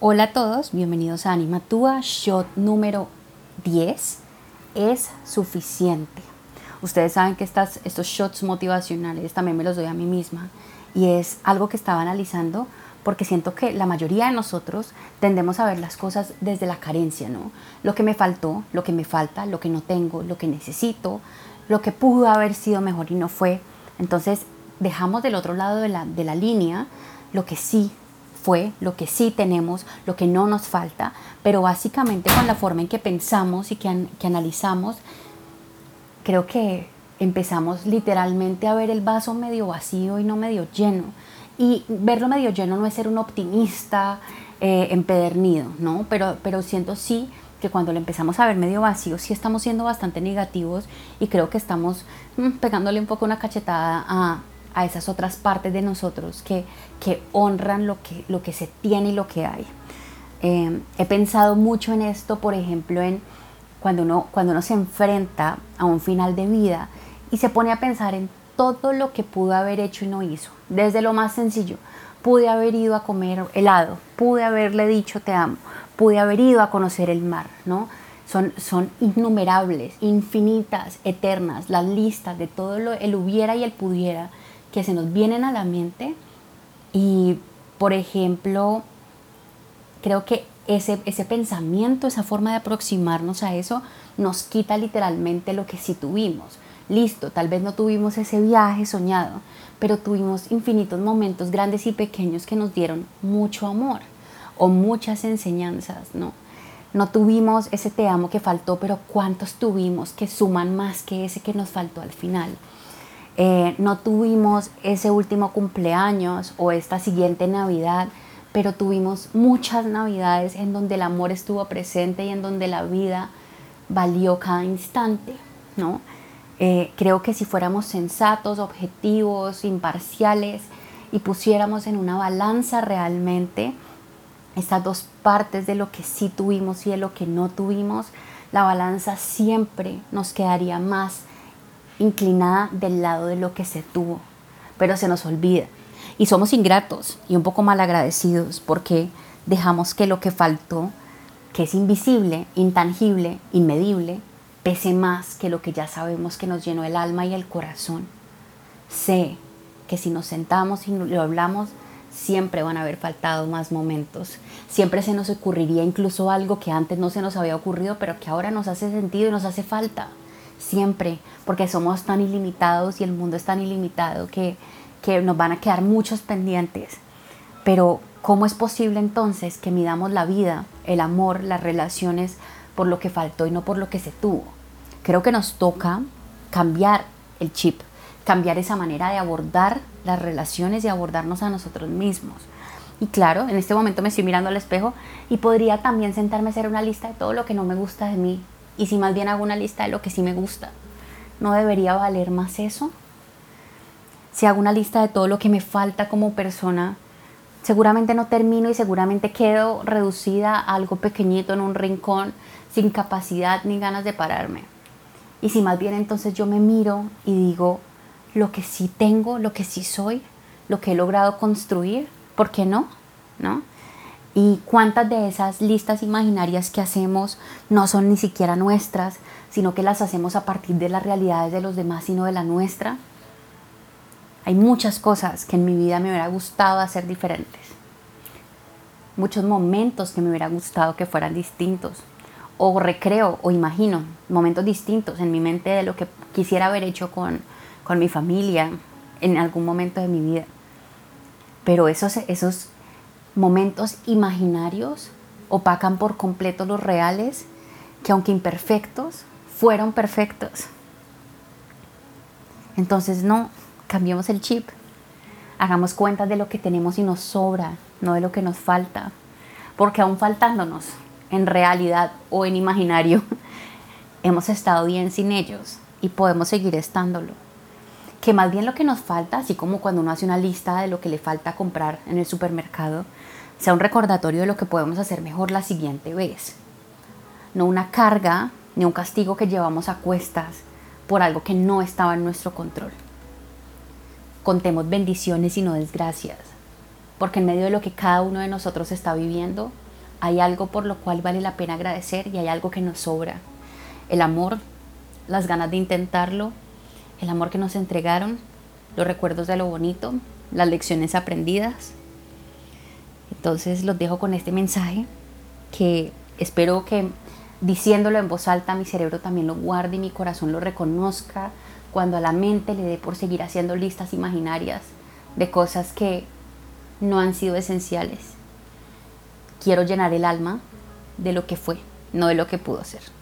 Hola a todos, bienvenidos a Animatúa, shot número 10. Es suficiente. Ustedes saben que estos shots motivacionales también me los doy a mí misma y es algo que estaba analizando porque siento que la mayoría de nosotros tendemos a ver las cosas desde la carencia, ¿no? Lo que me faltó, lo que me falta, lo que no tengo, lo que necesito, lo que pudo haber sido mejor y no fue. Entonces dejamos del otro lado de la, de la línea lo que sí fue, lo que sí tenemos, lo que no nos falta, pero básicamente con la forma en que pensamos y que, analizamos, creo que empezamos literalmente a ver el vaso medio vacío y no medio lleno. Y verlo medio lleno no es ser un optimista eh, empedernido, ¿no? Pero, pero siento sí que cuando lo empezamos a ver medio vacío, sí estamos siendo bastante negativos y creo que estamos mm, pegándole un poco una cachetada a, a esas otras partes de nosotros que, que honran lo que, lo que se tiene y lo que hay. Eh, he pensado mucho en esto, por ejemplo, en cuando uno, cuando uno se enfrenta a un final de vida y se pone a pensar en todo lo que pudo haber hecho y no hizo. Desde lo más sencillo, pude haber ido a comer helado, pude haberle dicho te amo, pude haber ido a conocer el mar, ¿no? Son, son innumerables, infinitas, eternas, las listas de todo lo, el hubiera y el pudiera que se nos vienen a la mente y, por ejemplo, creo que ese, ese pensamiento, esa forma de aproximarnos a eso, nos quita literalmente lo que sí tuvimos. Listo, tal vez no tuvimos ese viaje soñado, pero tuvimos infinitos momentos grandes y pequeños que nos dieron mucho amor o muchas enseñanzas, ¿no? No tuvimos ese te amo que faltó, pero ¿cuántos tuvimos que suman más que ese que nos faltó al final? Eh, no tuvimos ese último cumpleaños o esta siguiente Navidad, pero tuvimos muchas Navidades en donde el amor estuvo presente y en donde la vida valió cada instante, ¿no? Eh, creo que si fuéramos sensatos, objetivos, imparciales y pusiéramos en una balanza realmente estas dos partes de lo que sí tuvimos y de lo que no tuvimos, la balanza siempre nos quedaría más inclinada del lado de lo que se tuvo, pero se nos olvida. Y somos ingratos y un poco mal agradecidos porque dejamos que lo que faltó, que es invisible, intangible, inmedible, pese más que lo que ya sabemos que nos llenó el alma y el corazón. Sé que si nos sentamos y lo hablamos, siempre van a haber faltado más momentos. Siempre se nos ocurriría incluso algo que antes no se nos había ocurrido, pero que ahora nos hace sentido y nos hace falta siempre, porque somos tan ilimitados y el mundo es tan ilimitado que, que nos van a quedar muchos pendientes. Pero ¿cómo es posible entonces que midamos la vida, el amor, las relaciones por lo que faltó y no por lo que se tuvo? Creo que nos toca cambiar el chip, cambiar esa manera de abordar las relaciones y abordarnos a nosotros mismos. Y claro, en este momento me estoy mirando al espejo y podría también sentarme a hacer una lista de todo lo que no me gusta de mí, y si más bien hago una lista de lo que sí me gusta, ¿no debería valer más eso? Si hago una lista de todo lo que me falta como persona, seguramente no termino y seguramente quedo reducida a algo pequeñito en un rincón, sin capacidad ni ganas de pararme. Y si más bien entonces yo me miro y digo lo que sí tengo, lo que sí soy, lo que he logrado construir, ¿por qué no? ¿No? Y cuántas de esas listas imaginarias que hacemos no son ni siquiera nuestras, sino que las hacemos a partir de las realidades de los demás y no de la nuestra. Hay muchas cosas que en mi vida me hubiera gustado hacer diferentes. Muchos momentos que me hubiera gustado que fueran distintos. O recreo o imagino momentos distintos en mi mente de lo que quisiera haber hecho con, con mi familia en algún momento de mi vida. Pero esos, esos momentos imaginarios opacan por completo los reales que aunque imperfectos, fueron perfectos. Entonces no, cambiemos el chip, hagamos cuenta de lo que tenemos y nos sobra, no de lo que nos falta, porque aún faltándonos, en realidad o en imaginario, hemos estado bien sin ellos y podemos seguir estándolo. Que más bien lo que nos falta, así como cuando uno hace una lista de lo que le falta comprar en el supermercado, sea un recordatorio de lo que podemos hacer mejor la siguiente vez. No una carga ni un castigo que llevamos a cuestas por algo que no estaba en nuestro control. Contemos bendiciones y no desgracias, porque en medio de lo que cada uno de nosotros está viviendo, hay algo por lo cual vale la pena agradecer y hay algo que nos sobra. El amor, las ganas de intentarlo, el amor que nos entregaron, los recuerdos de lo bonito, las lecciones aprendidas. Entonces los dejo con este mensaje que espero que diciéndolo en voz alta mi cerebro también lo guarde y mi corazón lo reconozca cuando a la mente le dé por seguir haciendo listas imaginarias de cosas que no han sido esenciales. Quiero llenar el alma de lo que fue, no de lo que pudo ser.